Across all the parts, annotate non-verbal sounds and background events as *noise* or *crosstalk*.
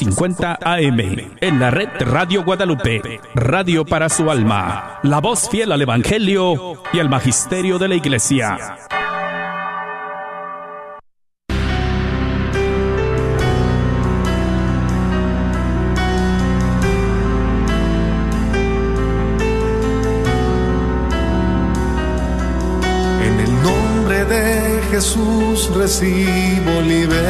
850 AM. En la red Radio Guadalupe. Radio para su alma. La voz fiel al Evangelio y al Magisterio de la Iglesia. Jesús recibo libertad.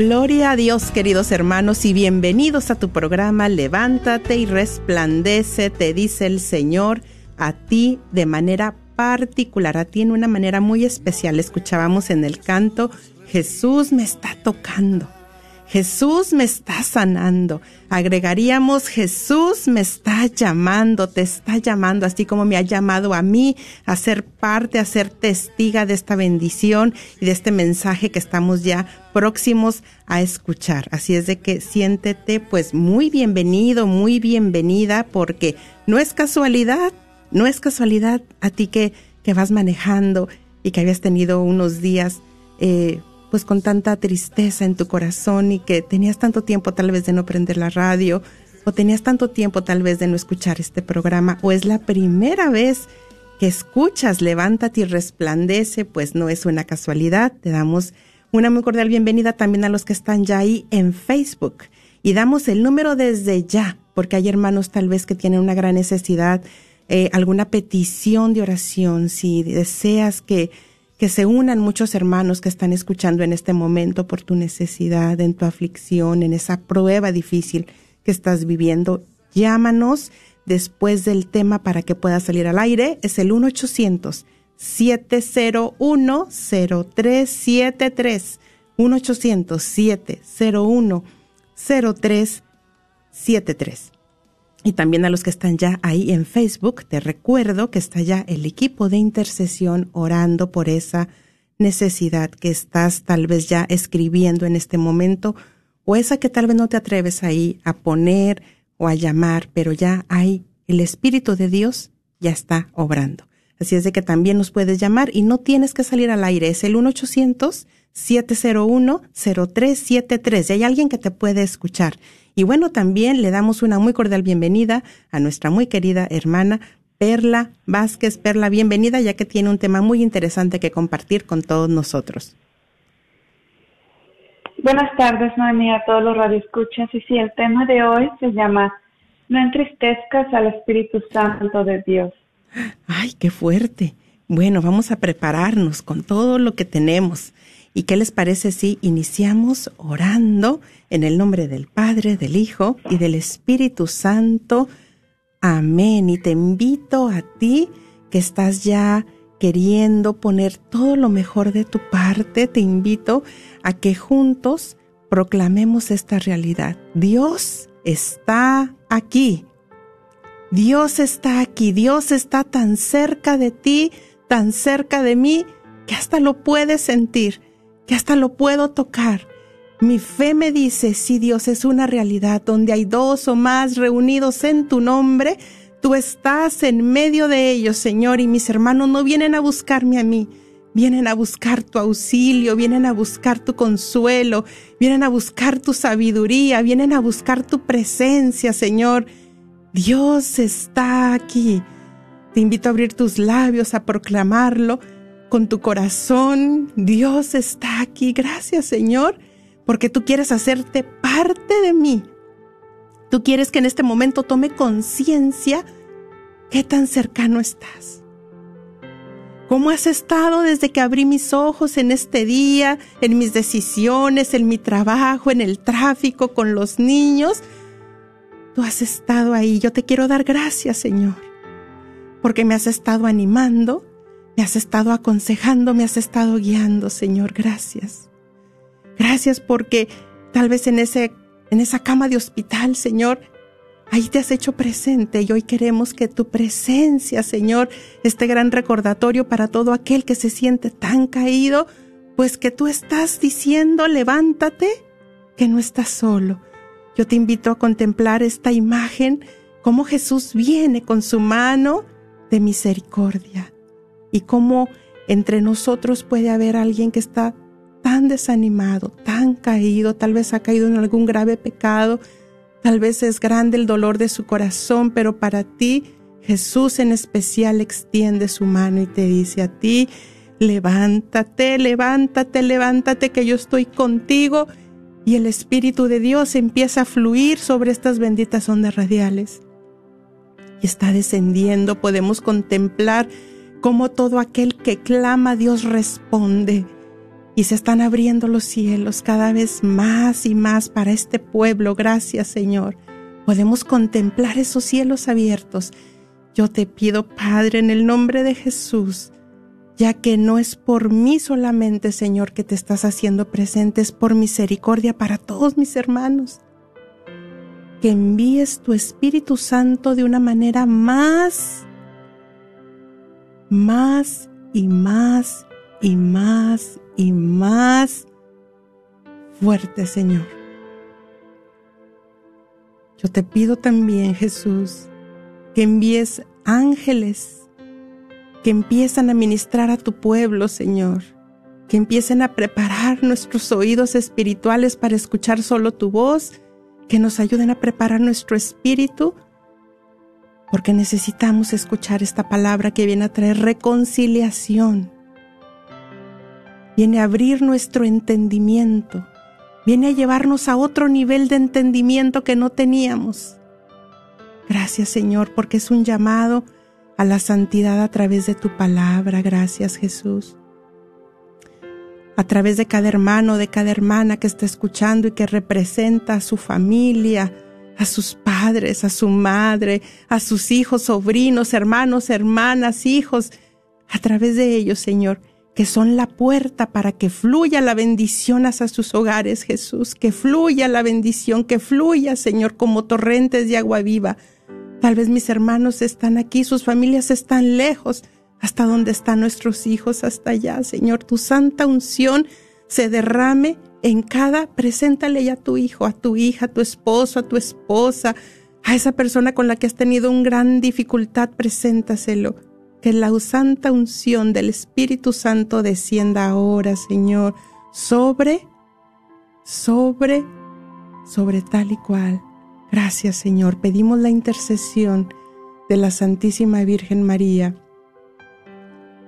a Dios, queridos hermanos, y bienvenidos a tu programa Levántate y resplandece, te dice el Señor, a ti de manera particular, a ti en una manera muy especial. Escuchábamos en el canto, Jesús me está tocando. Jesús me está sanando. Agregaríamos, Jesús me está llamando, te está llamando, así como me ha llamado a mí a ser parte, a ser testiga de esta bendición y de este mensaje que estamos ya próximos a escuchar. Así es de que siéntete pues muy bienvenido, muy bienvenida, porque no es casualidad, no es casualidad a ti que, que vas manejando y que habías tenido unos días eh, pues con tanta tristeza en tu corazón y que tenías tanto tiempo tal vez de no prender la radio o tenías tanto tiempo tal vez de no escuchar este programa o es la primera vez que escuchas Levántate y resplandece, pues no es una casualidad. Te damos una muy cordial bienvenida también a los que están ya ahí en Facebook y damos el número desde ya, porque hay hermanos tal vez que tienen una gran necesidad, eh, alguna petición de oración, si deseas que que se unan muchos hermanos que están escuchando en este momento por tu necesidad, en tu aflicción, en esa prueba difícil que estás viviendo. Llámanos después del tema para que puedas salir al aire. Es el 1-800-701-0373. 1-800-701-0373 y también a los que están ya ahí en Facebook, te recuerdo que está ya el equipo de intercesión orando por esa necesidad que estás tal vez ya escribiendo en este momento o esa que tal vez no te atreves ahí a poner o a llamar, pero ya hay el Espíritu de Dios ya está obrando. Así es de que también nos puedes llamar y no tienes que salir al aire, es el 1 800 701-0373. Y hay alguien que te puede escuchar. Y bueno, también le damos una muy cordial bienvenida a nuestra muy querida hermana Perla Vázquez. Perla, bienvenida ya que tiene un tema muy interesante que compartir con todos nosotros. Buenas tardes, Noemí, a todos los radioescuchas. Y sí, el tema de hoy se llama No entristezcas al Espíritu Santo de Dios. Ay, qué fuerte. Bueno, vamos a prepararnos con todo lo que tenemos. ¿Y qué les parece si iniciamos orando en el nombre del Padre, del Hijo y del Espíritu Santo? Amén. Y te invito a ti que estás ya queriendo poner todo lo mejor de tu parte, te invito a que juntos proclamemos esta realidad. Dios está aquí. Dios está aquí. Dios está tan cerca de ti, tan cerca de mí, que hasta lo puedes sentir que hasta lo puedo tocar. Mi fe me dice, si Dios es una realidad donde hay dos o más reunidos en tu nombre, tú estás en medio de ellos, Señor, y mis hermanos no vienen a buscarme a mí, vienen a buscar tu auxilio, vienen a buscar tu consuelo, vienen a buscar tu sabiduría, vienen a buscar tu presencia, Señor. Dios está aquí. Te invito a abrir tus labios, a proclamarlo con tu corazón. Dios está aquí. Gracias Señor, porque tú quieres hacerte parte de mí. Tú quieres que en este momento tome conciencia qué tan cercano estás. ¿Cómo has estado desde que abrí mis ojos en este día, en mis decisiones, en mi trabajo, en el tráfico, con los niños? Tú has estado ahí. Yo te quiero dar gracias, Señor, porque me has estado animando, has estado aconsejando, me has estado guiando, Señor. Gracias. Gracias porque tal vez en, ese, en esa cama de hospital, Señor, Ahí te has hecho presente y hoy queremos que tu presencia, Señor, este gran recordatorio para todo aquel que se siente tan caído, pues que tú estás diciendo, levántate, que no estás solo. Yo te invito a contemplar esta imagen, cómo Jesús viene con su mano de misericordia y cómo entre nosotros puede haber alguien que está tan desanimado, tan caído, tal vez ha caído en algún grave pecado, Tal vez es grande el dolor de su corazón, pero para ti Jesús en especial extiende su mano y te dice a ti, levántate, levántate, levántate, que yo estoy contigo. Y el Espíritu de Dios empieza a fluir sobre estas benditas ondas radiales. Y está descendiendo, podemos contemplar cómo todo aquel que clama a Dios responde y se están abriendo los cielos cada vez más y más para este pueblo. Gracias Señor. Podemos contemplar esos cielos abiertos. Yo te pido, Padre, en el nombre de Jesús, ya que no es por mí solamente, Señor, que te estás haciendo presente, es por misericordia para todos mis hermanos. Que envíes tu Espíritu Santo de una manera más, más y más y más y más fuerte, Señor. Yo te pido también, Jesús, que envíes ángeles que empiezan a ministrar a tu pueblo, Señor, que empiecen a preparar nuestros oídos espirituales para escuchar solo tu voz, que nos ayuden a preparar nuestro espíritu, porque necesitamos escuchar esta palabra que viene a traer reconciliación viene a abrir nuestro entendimiento, viene a llevarnos a otro nivel de entendimiento que no teníamos. Gracias Señor, porque es un llamado a la santidad a través de tu palabra. Gracias Jesús. A través de cada hermano, de cada hermana que está escuchando y que representa a su familia, a sus padres, a su madre, a sus hijos, sobrinos, hermanos, hermanas, hijos, a través de ellos, Señor, que son la puerta para que fluya la bendición hacia sus hogares, Jesús, que fluya la bendición, que fluya, Señor, como torrentes de agua viva. Tal vez mis hermanos están aquí, sus familias están lejos, hasta donde están nuestros hijos, hasta allá, Señor, tu santa unción se derrame en cada, preséntale ya a tu hijo, a tu hija, a tu esposo, a tu esposa, a esa persona con la que has tenido una gran dificultad, preséntaselo que la santa unción del Espíritu Santo descienda ahora, Señor, sobre, sobre, sobre tal y cual. Gracias, Señor. Pedimos la intercesión de la Santísima Virgen María,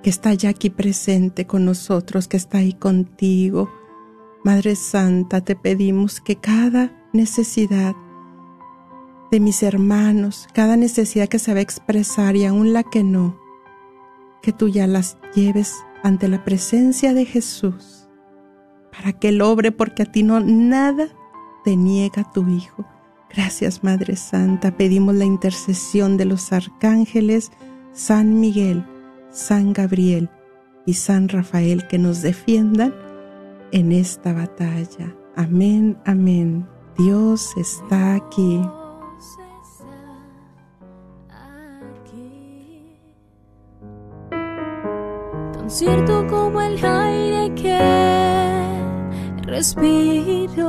que está ya aquí presente con nosotros, que está ahí contigo. Madre Santa, te pedimos que cada necesidad de mis hermanos, cada necesidad que se va a expresar y aún la que no, que tú ya las lleves ante la presencia de Jesús, para que Él obre, porque a ti no nada te niega tu Hijo. Gracias, Madre Santa. Pedimos la intercesión de los arcángeles San Miguel, San Gabriel y San Rafael que nos defiendan en esta batalla. Amén, amén. Dios está aquí. cierto como el aire que respiro,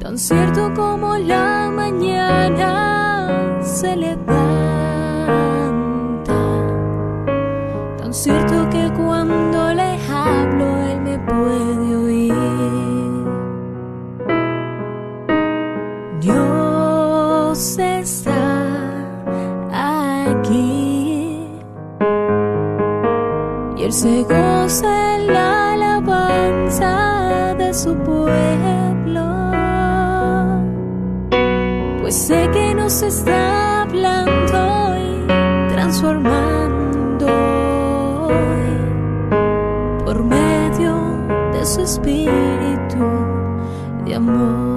tan cierto como la mañana se levanta, se goza en la alabanza de su pueblo, pues sé que nos está hablando y transformando por medio de su espíritu de amor.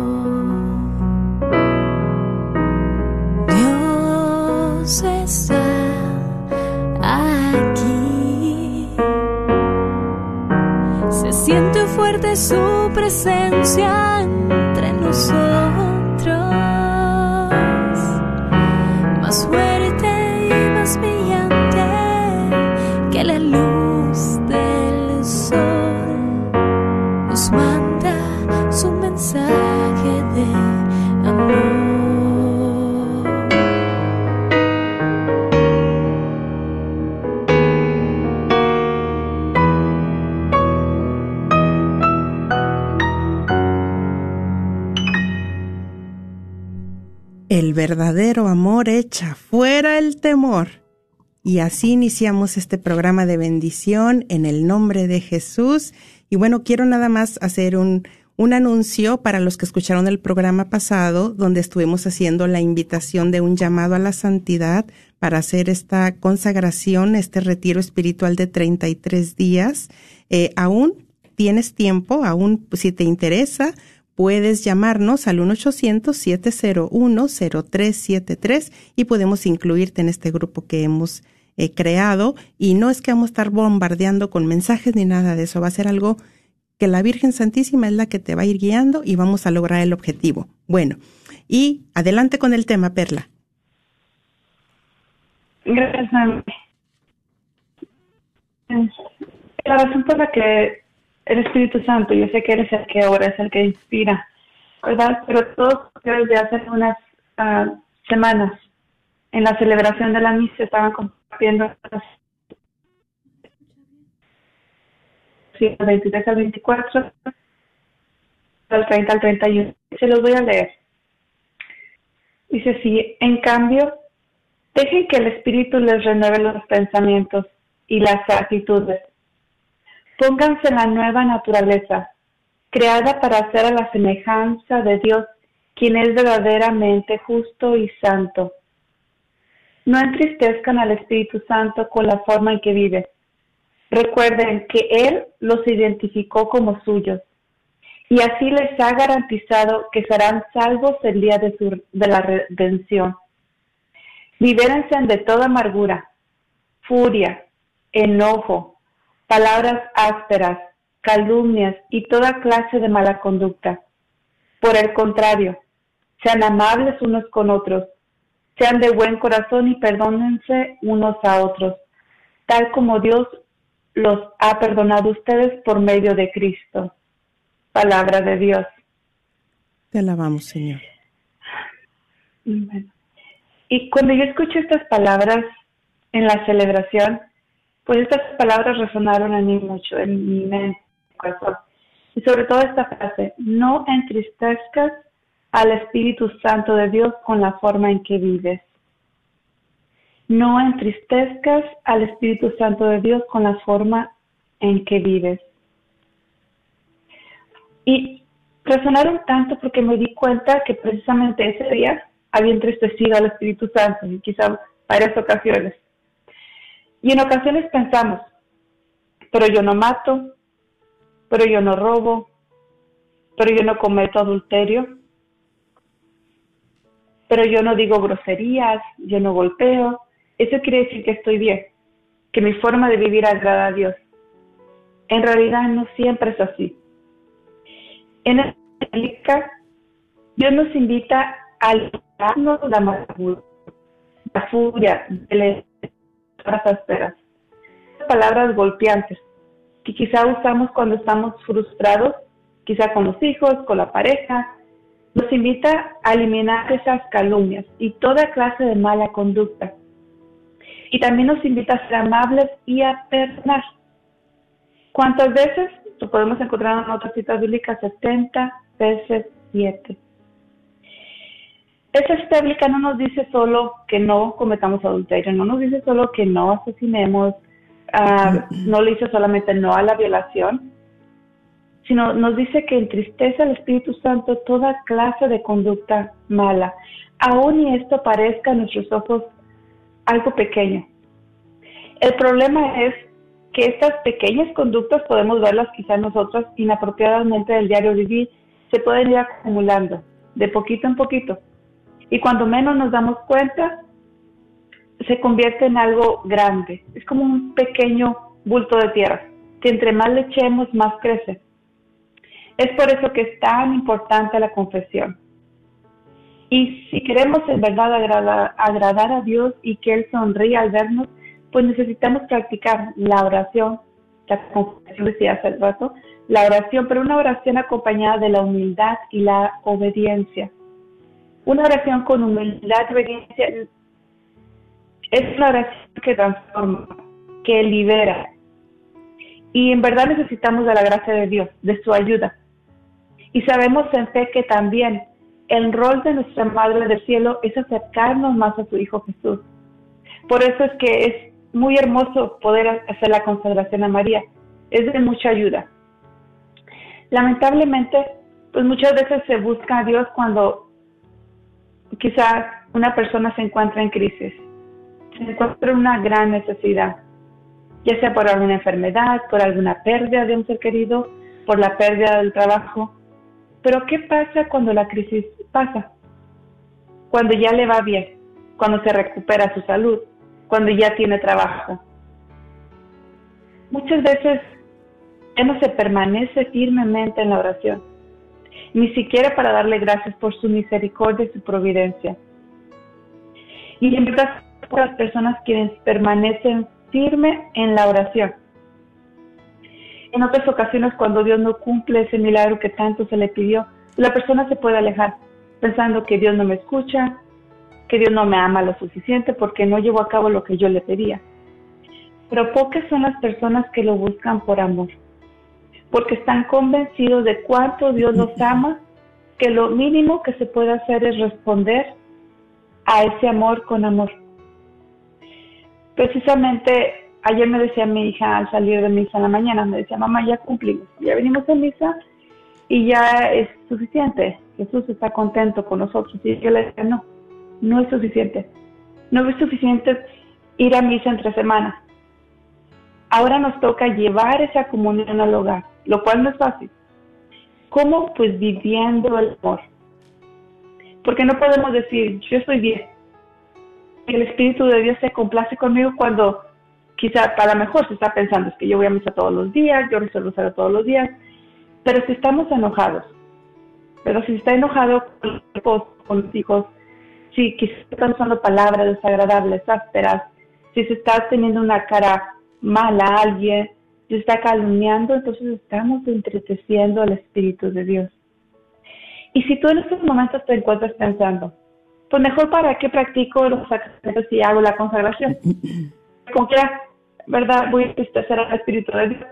Su presencia entre nosotros. Verdadero amor echa fuera el temor. Y así iniciamos este programa de bendición en el nombre de Jesús. Y bueno, quiero nada más hacer un, un anuncio para los que escucharon el programa pasado, donde estuvimos haciendo la invitación de un llamado a la santidad para hacer esta consagración, este retiro espiritual de 33 días. Eh, aún tienes tiempo, aún si te interesa, puedes llamarnos al 1-800-701-0373 y podemos incluirte en este grupo que hemos eh, creado. Y no es que vamos a estar bombardeando con mensajes ni nada de eso, va a ser algo que la Virgen Santísima es la que te va a ir guiando y vamos a lograr el objetivo. Bueno, y adelante con el tema, Perla. Gracias. La razón por la que el Espíritu Santo, yo sé que eres el que ahora es el que inspira, ¿verdad? Pero todos desde hace unas ah, semanas, en la celebración de la misa, estaban compartiendo del 23 al 24, del 30 al 31. Se los voy a leer. Dice así, en cambio, dejen que el Espíritu les renueve los pensamientos y las actitudes. Pónganse en la nueva naturaleza, creada para ser a la semejanza de Dios, quien es verdaderamente justo y santo. No entristezcan al Espíritu Santo con la forma en que vive. Recuerden que Él los identificó como suyos y así les ha garantizado que serán salvos el día de, su, de la redención. Libérense de toda amargura, furia, enojo, palabras ásperas, calumnias y toda clase de mala conducta. Por el contrario, sean amables unos con otros, sean de buen corazón y perdónense unos a otros, tal como Dios los ha perdonado a ustedes por medio de Cristo. Palabra de Dios. Te alabamos, Señor. Y cuando yo escucho estas palabras en la celebración, pues estas palabras resonaron en mí mucho, en mi mente, corazón. Y sobre todo esta frase, no entristezcas al Espíritu Santo de Dios con la forma en que vives. No entristezcas al Espíritu Santo de Dios con la forma en que vives. Y resonaron tanto porque me di cuenta que precisamente ese día había entristecido al Espíritu Santo, y quizá varias ocasiones. Y en ocasiones pensamos, pero yo no mato, pero yo no robo, pero yo no cometo adulterio, pero yo no digo groserías, yo no golpeo. Eso quiere decir que estoy bien, que mi forma de vivir agrada a Dios. En realidad no siempre es así. En el Dios nos invita a la amargura, la furia, de ásperas, palabras golpeantes que quizá usamos cuando estamos frustrados, quizá con los hijos, con la pareja. Nos invita a eliminar esas calumnias y toda clase de mala conducta. Y también nos invita a ser amables y a perdonar. ¿Cuántas veces? Lo podemos encontrar en otras citas bíblicas, 70 veces 7. Esa cita bíblica no nos dice solo que no cometamos adulterio, no nos dice solo que no asesinemos, uh, no le dice solamente no a la violación, sino nos dice que entristece al Espíritu Santo toda clase de conducta mala, aun y esto parezca a nuestros ojos algo pequeño. El problema es que estas pequeñas conductas podemos verlas quizás nosotros inapropiadamente del diario vivir, se pueden ir acumulando de poquito en poquito. Y cuando menos nos damos cuenta, se convierte en algo grande. Es como un pequeño bulto de tierra, que entre más le echemos, más crece. Es por eso que es tan importante la confesión. Y si queremos en verdad agradar, a Dios y que Él sonríe al vernos, pues necesitamos practicar la oración, la confesión decía hace rato, la oración, pero una oración acompañada de la humildad y la obediencia. Una oración con humildad y es una oración que transforma, que libera. Y en verdad necesitamos de la gracia de Dios, de su ayuda. Y sabemos en fe que también el rol de nuestra Madre del Cielo es acercarnos más a su Hijo Jesús. Por eso es que es muy hermoso poder hacer la consagración a María. Es de mucha ayuda. Lamentablemente, pues muchas veces se busca a Dios cuando quizás una persona se encuentra en crisis, se encuentra en una gran necesidad, ya sea por alguna enfermedad, por alguna pérdida de un ser querido, por la pérdida del trabajo. Pero ¿qué pasa cuando la crisis pasa? Cuando ya le va bien, cuando se recupera su salud, cuando ya tiene trabajo. Muchas veces ya no se permanece firmemente en la oración, ni siquiera para darle gracias por su misericordia y su providencia. Y en verdad, las personas quienes permanecen firmes en la oración. En otras ocasiones, cuando Dios no cumple ese milagro que tanto se le pidió, la persona se puede alejar, pensando que Dios no me escucha, que Dios no me ama lo suficiente porque no llevo a cabo lo que yo le pedía. Pero pocas son las personas que lo buscan por amor, porque están convencidos de cuánto Dios los ama, que lo mínimo que se puede hacer es responder a ese amor con amor. Precisamente ayer me decía mi hija al salir de misa en la mañana, me decía, mamá, ya cumplimos, ya venimos a misa y ya es suficiente, Jesús está contento con nosotros. Y yo le decía, no, no es suficiente. No es suficiente ir a misa entre semanas. Ahora nos toca llevar esa comunión al hogar, lo cual no es fácil. ¿Cómo? Pues viviendo el amor. Porque no podemos decir, yo estoy bien. El Espíritu de Dios se complace conmigo cuando quizá para mejor se está pensando, es que yo voy a misa todos los días, yo rezo el todos los días. Pero si estamos enojados, pero si está enojado con los, con los hijos, si quizás están usando palabras desagradables, ásperas, si se está teniendo una cara mala a alguien, se está calumniando, entonces estamos entristeciendo al Espíritu de Dios. Y si tú en estos momentos te encuentras pensando, pues mejor para qué practico los sacramentos y hago la consagración. *clears throat* Con qué, ¿verdad? Voy a entristecer al Espíritu de Dios.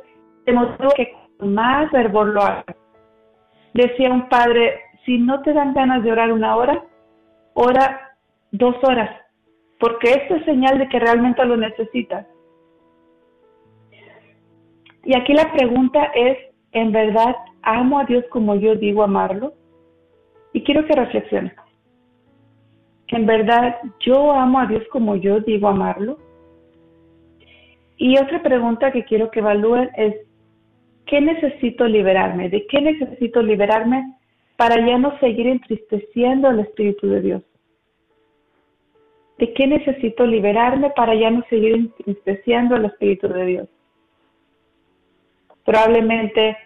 De modo que más fervor lo hagas. Decía un padre, si no te dan ganas de orar una hora, ora dos horas, porque esto es señal de que realmente lo necesitas. Y aquí la pregunta es, ¿en verdad amo a Dios como yo digo amarlo? Y quiero que reflexiones. ¿En verdad yo amo a Dios como yo digo amarlo? Y otra pregunta que quiero que evalúen es, ¿qué necesito liberarme? ¿De qué necesito liberarme para ya no seguir entristeciendo al Espíritu de Dios? ¿De qué necesito liberarme para ya no seguir entristeciendo al Espíritu de Dios? Probablemente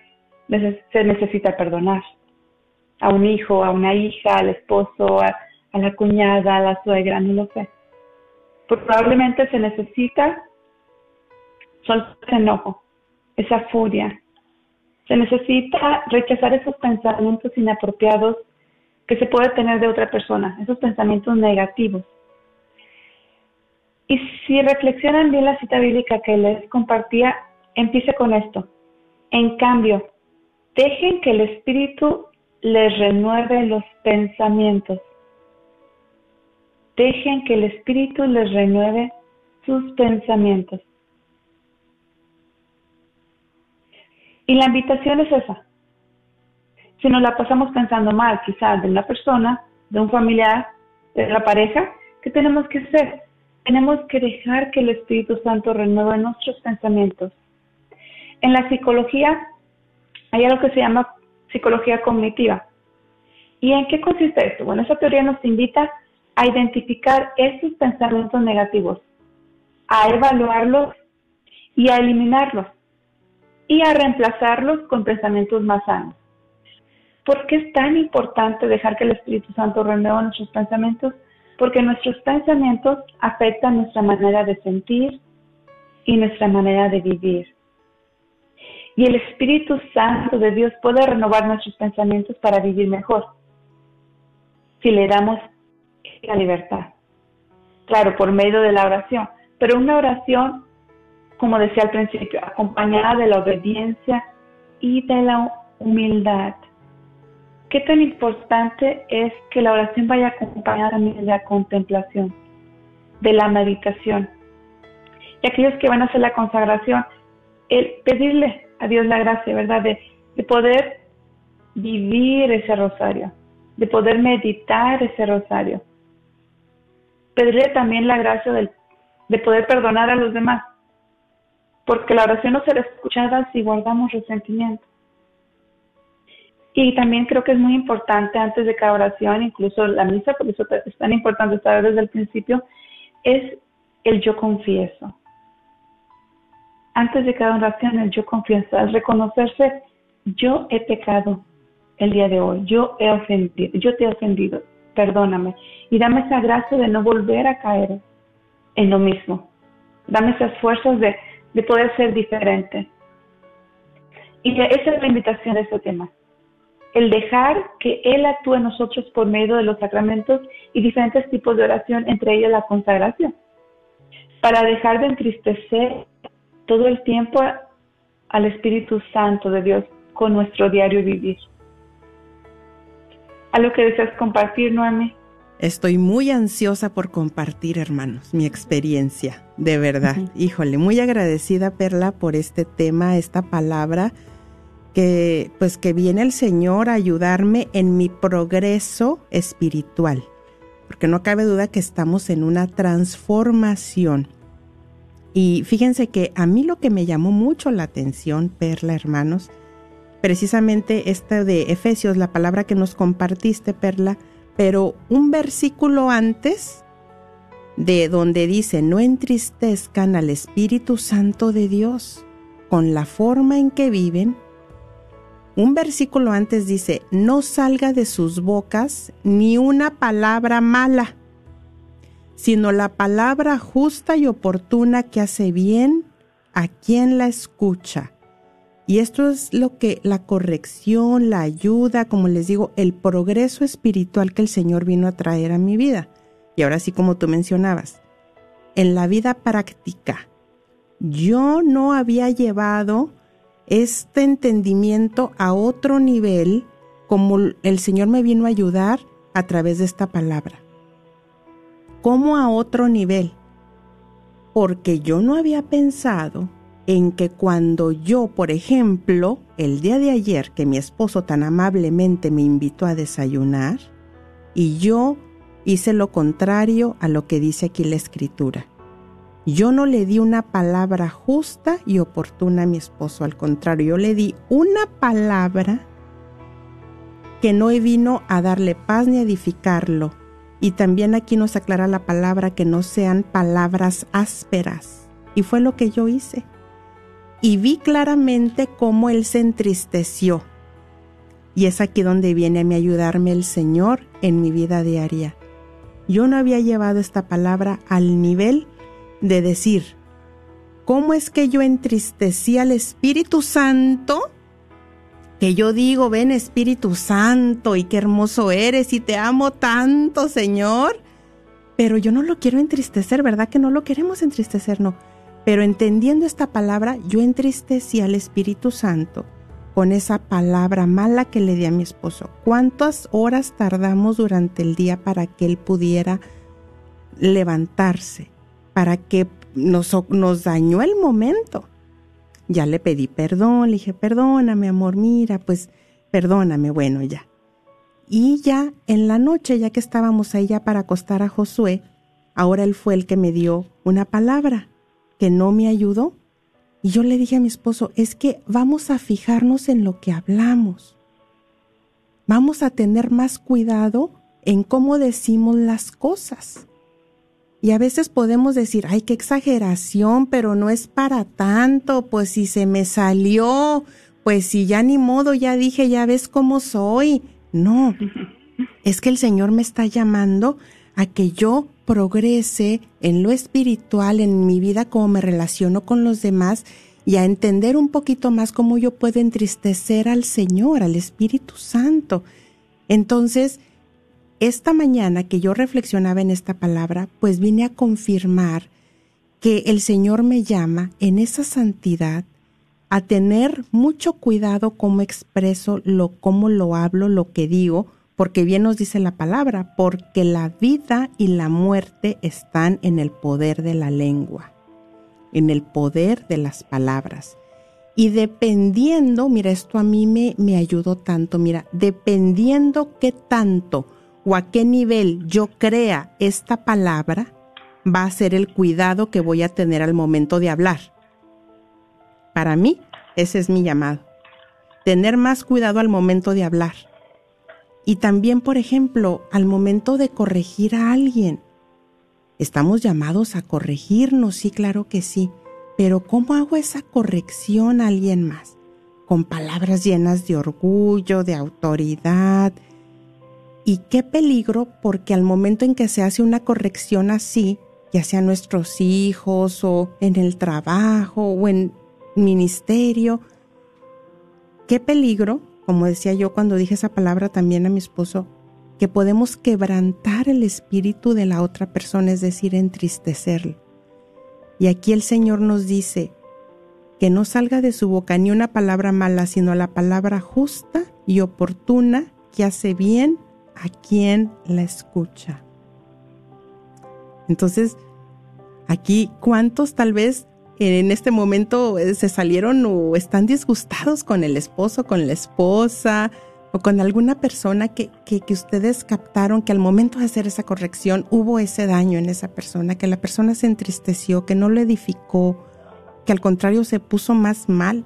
se necesita perdonar a un hijo, a una hija, al esposo, a, la cuñada, a la suegra, no lo sé. Probablemente se necesita soltar ese enojo, esa furia, se necesita rechazar esos pensamientos inapropiados que se puede tener de otra persona, esos pensamientos negativos. Y si reflexionan bien la cita bíblica que les compartía, empiece con esto. En cambio, dejen que el Espíritu les renueve los pensamientos. Dejen que el Espíritu les renueve sus pensamientos. Y la invitación es esa, si nos la pasamos pensando mal, quizás de una persona, de un familiar, de la pareja, ¿qué tenemos que hacer? Tenemos que dejar que el Espíritu Santo renueve nuestros pensamientos. En la psicología hay algo que se llama psicología cognitiva. ¿Y en qué consiste esto? Bueno, esa teoría nos invita a identificar esos pensamientos negativos, a evaluarlos y a eliminarlos y a reemplazarlos con pensamientos más sanos. ¿Por qué es tan importante dejar que el Espíritu Santo renueve nuestros pensamientos? Porque nuestros pensamientos afectan nuestra manera de sentir y nuestra manera de vivir. Y el Espíritu Santo de Dios puede renovar nuestros pensamientos para vivir mejor si le damos la libertad. Claro, por medio de la oración, pero una oración, como decía al principio, acompañada de la obediencia y de la humildad. ¿Qué tan importante es que la oración vaya acompañada también de la contemplación, de la meditación? Y aquellos que van a hacer la consagración, el pedirle a Dios la gracia, ¿verdad? De, de poder vivir ese rosario, de poder meditar ese rosario. Pedirle también la gracia de poder perdonar a los demás, porque la oración no será escuchada si guardamos resentimiento. Y también creo que es muy importante antes de cada oración, incluso la misa, por eso es tan importante saber desde el principio, es el yo confieso. Antes de cada oración, el yo confieso, es reconocerse, yo he pecado, el día de hoy. Yo he ofendido, yo te he ofendido, perdóname. Y dame esa gracia de no volver a caer en lo mismo. Dame esas fuerzas de, de poder ser diferente. Y esa es la invitación de este tema. El dejar que Él actúe en nosotros por medio de los sacramentos y diferentes tipos de oración, entre ellos la consagración. Para dejar de entristecer todo el tiempo al Espíritu Santo de Dios con nuestro diario vivir. ¿Algo que deseas compartir, Noemi? Estoy muy ansiosa por compartir, hermanos, mi experiencia, de verdad. Híjole, muy agradecida, Perla, por este tema, esta palabra que pues que viene el Señor a ayudarme en mi progreso espiritual. Porque no cabe duda que estamos en una transformación. Y fíjense que a mí lo que me llamó mucho la atención, Perla, hermanos, precisamente esta de Efesios, la palabra que nos compartiste, Perla, pero un versículo antes de donde dice, no entristezcan al Espíritu Santo de Dios con la forma en que viven. Un versículo antes dice, no salga de sus bocas ni una palabra mala, sino la palabra justa y oportuna que hace bien a quien la escucha. Y esto es lo que la corrección, la ayuda, como les digo, el progreso espiritual que el Señor vino a traer a mi vida. Y ahora sí, como tú mencionabas, en la vida práctica, yo no había llevado este entendimiento a otro nivel como el Señor me vino a ayudar a través de esta palabra. ¿Cómo a otro nivel? Porque yo no había pensado en que cuando yo, por ejemplo, el día de ayer que mi esposo tan amablemente me invitó a desayunar, y yo hice lo contrario a lo que dice aquí la escritura. Yo no le di una palabra justa y oportuna a mi esposo, al contrario, yo le di una palabra que no vino a darle paz ni a edificarlo. Y también aquí nos aclara la palabra que no sean palabras ásperas. Y fue lo que yo hice y vi claramente cómo él se entristeció. Y es aquí donde viene a mi ayudarme el Señor en mi vida diaria. Yo no había llevado esta palabra al nivel de decir, ¿cómo es que yo entristecí al Espíritu Santo? Que yo digo, ven Espíritu Santo y qué hermoso eres y te amo tanto, Señor. Pero yo no lo quiero entristecer, ¿verdad que no lo queremos entristecer? No pero entendiendo esta palabra, yo entristecí al Espíritu Santo con esa palabra mala que le di a mi esposo. ¿Cuántas horas tardamos durante el día para que él pudiera levantarse? Para que nos, nos dañó el momento. Ya le pedí perdón, le dije, perdóname, amor, mira, pues perdóname, bueno, ya. Y ya en la noche, ya que estábamos ahí ya para acostar a Josué, ahora él fue el que me dio una palabra que no me ayudó. Y yo le dije a mi esposo, es que vamos a fijarnos en lo que hablamos. Vamos a tener más cuidado en cómo decimos las cosas. Y a veces podemos decir, ay, qué exageración, pero no es para tanto, pues si se me salió, pues si ya ni modo, ya dije, ya ves cómo soy. No, es que el Señor me está llamando a que yo progrese en lo espiritual, en mi vida, cómo me relaciono con los demás y a entender un poquito más cómo yo puedo entristecer al Señor, al Espíritu Santo. Entonces, esta mañana que yo reflexionaba en esta palabra, pues vine a confirmar que el Señor me llama en esa santidad a tener mucho cuidado cómo expreso, lo, cómo lo hablo, lo que digo, porque bien nos dice la palabra, porque la vida y la muerte están en el poder de la lengua, en el poder de las palabras. Y dependiendo, mira, esto a mí me, me ayudó tanto, mira, dependiendo qué tanto o a qué nivel yo crea esta palabra, va a ser el cuidado que voy a tener al momento de hablar. Para mí, ese es mi llamado. Tener más cuidado al momento de hablar. Y también, por ejemplo, al momento de corregir a alguien. Estamos llamados a corregirnos, sí, claro que sí. Pero ¿cómo hago esa corrección a alguien más? Con palabras llenas de orgullo, de autoridad, y qué peligro porque al momento en que se hace una corrección así, ya sea nuestros hijos o en el trabajo o en ministerio, qué peligro, como decía yo cuando dije esa palabra también a mi esposo, que podemos quebrantar el espíritu de la otra persona, es decir, entristecerlo. Y aquí el Señor nos dice que no salga de su boca ni una palabra mala, sino la palabra justa y oportuna que hace bien a quien la escucha. Entonces, aquí, ¿cuántos tal vez en este momento eh, se salieron o están disgustados con el esposo, con la esposa o con alguna persona que, que, que, ustedes captaron que al momento de hacer esa corrección hubo ese daño en esa persona, que la persona se entristeció, que no lo edificó, que al contrario se puso más mal?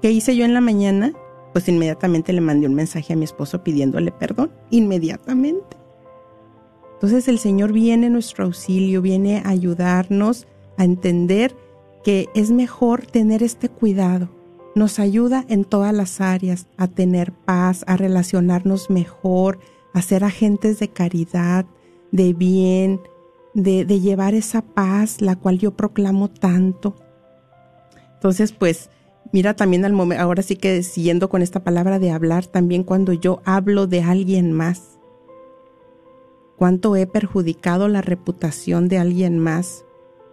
¿Qué hice yo en la mañana? Pues inmediatamente le mandé un mensaje a mi esposo pidiéndole perdón, inmediatamente. Entonces el Señor viene a nuestro auxilio, viene a ayudarnos a entender que es mejor tener este cuidado. Nos ayuda en todas las áreas a tener paz, a relacionarnos mejor, a ser agentes de caridad, de bien, de, de llevar esa paz, la cual yo proclamo tanto. Entonces, pues, Mira también al momento, ahora sí que siguiendo con esta palabra de hablar, también cuando yo hablo de alguien más, cuánto he perjudicado la reputación de alguien más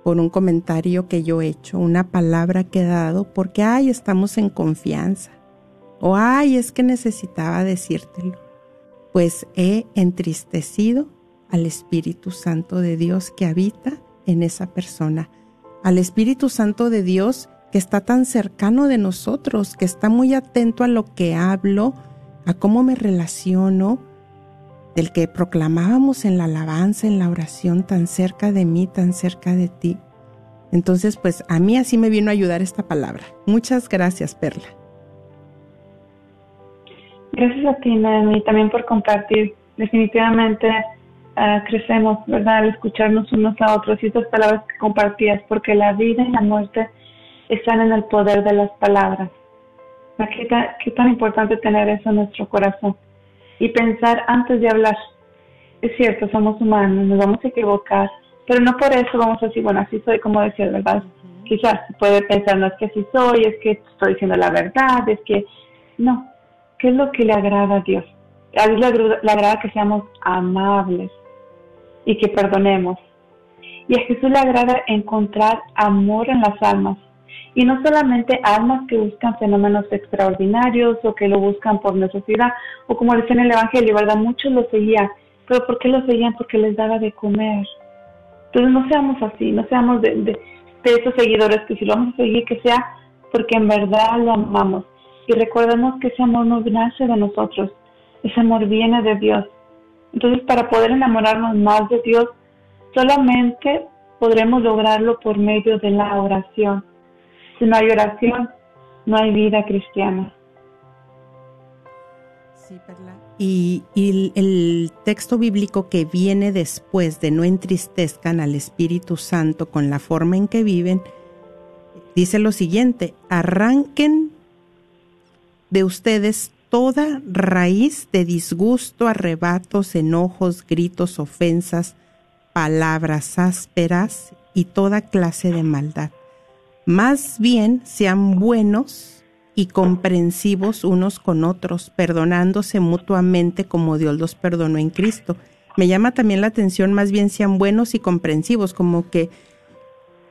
por un comentario que yo he hecho, una palabra que he dado, porque, ay, estamos en confianza, o ay, es que necesitaba decírtelo. Pues he entristecido al Espíritu Santo de Dios que habita en esa persona, al Espíritu Santo de Dios que está tan cercano de nosotros, que está muy atento a lo que hablo, a cómo me relaciono, del que proclamábamos en la alabanza, en la oración, tan cerca de mí, tan cerca de ti. Entonces, pues a mí así me vino a ayudar esta palabra. Muchas gracias, Perla. Gracias a ti, Nani, también por compartir. Definitivamente uh, crecemos, ¿verdad?, al escucharnos unos a otros y estas palabras que compartías, porque la vida y la muerte están en el poder de las palabras. ¿Qué tan, qué tan importante tener eso en nuestro corazón? Y pensar antes de hablar. Es cierto, somos humanos, nos vamos a equivocar, pero no por eso vamos a decir, bueno, así soy, como decía, ¿verdad? Quizás puede pensar, no es que así soy, es que estoy diciendo la verdad, es que... No, ¿qué es lo que le agrada a Dios? A Dios le, le agrada que seamos amables y que perdonemos. Y a Jesús le agrada encontrar amor en las almas y no solamente almas que buscan fenómenos extraordinarios o que lo buscan por necesidad, o como dice en el Evangelio, ¿verdad? Muchos lo seguían, pero ¿por qué lo seguían? Porque les daba de comer. Entonces no seamos así, no seamos de, de, esos seguidores que si lo vamos a seguir, que sea porque en verdad lo amamos. y recordemos que ese amor no nace de nosotros, ese amor viene de Dios. Entonces, para poder enamorarnos más de Dios, solamente podremos lograrlo por medio de la oración. Si no hay oración, no hay vida cristiana. Sí, Y, y, el texto bíblico que viene después de no entristezcan al Espíritu Santo con la forma en que viven, dice lo siguiente, arranquen de ustedes toda raíz de disgusto, arrebatos, enojos, gritos, ofensas, palabras ásperas y toda clase de maldad. Más bien sean buenos y comprensivos unos con otros, perdonándose mutuamente como Dios los perdonó en Cristo. Me llama también la atención, más bien sean buenos y comprensivos, como que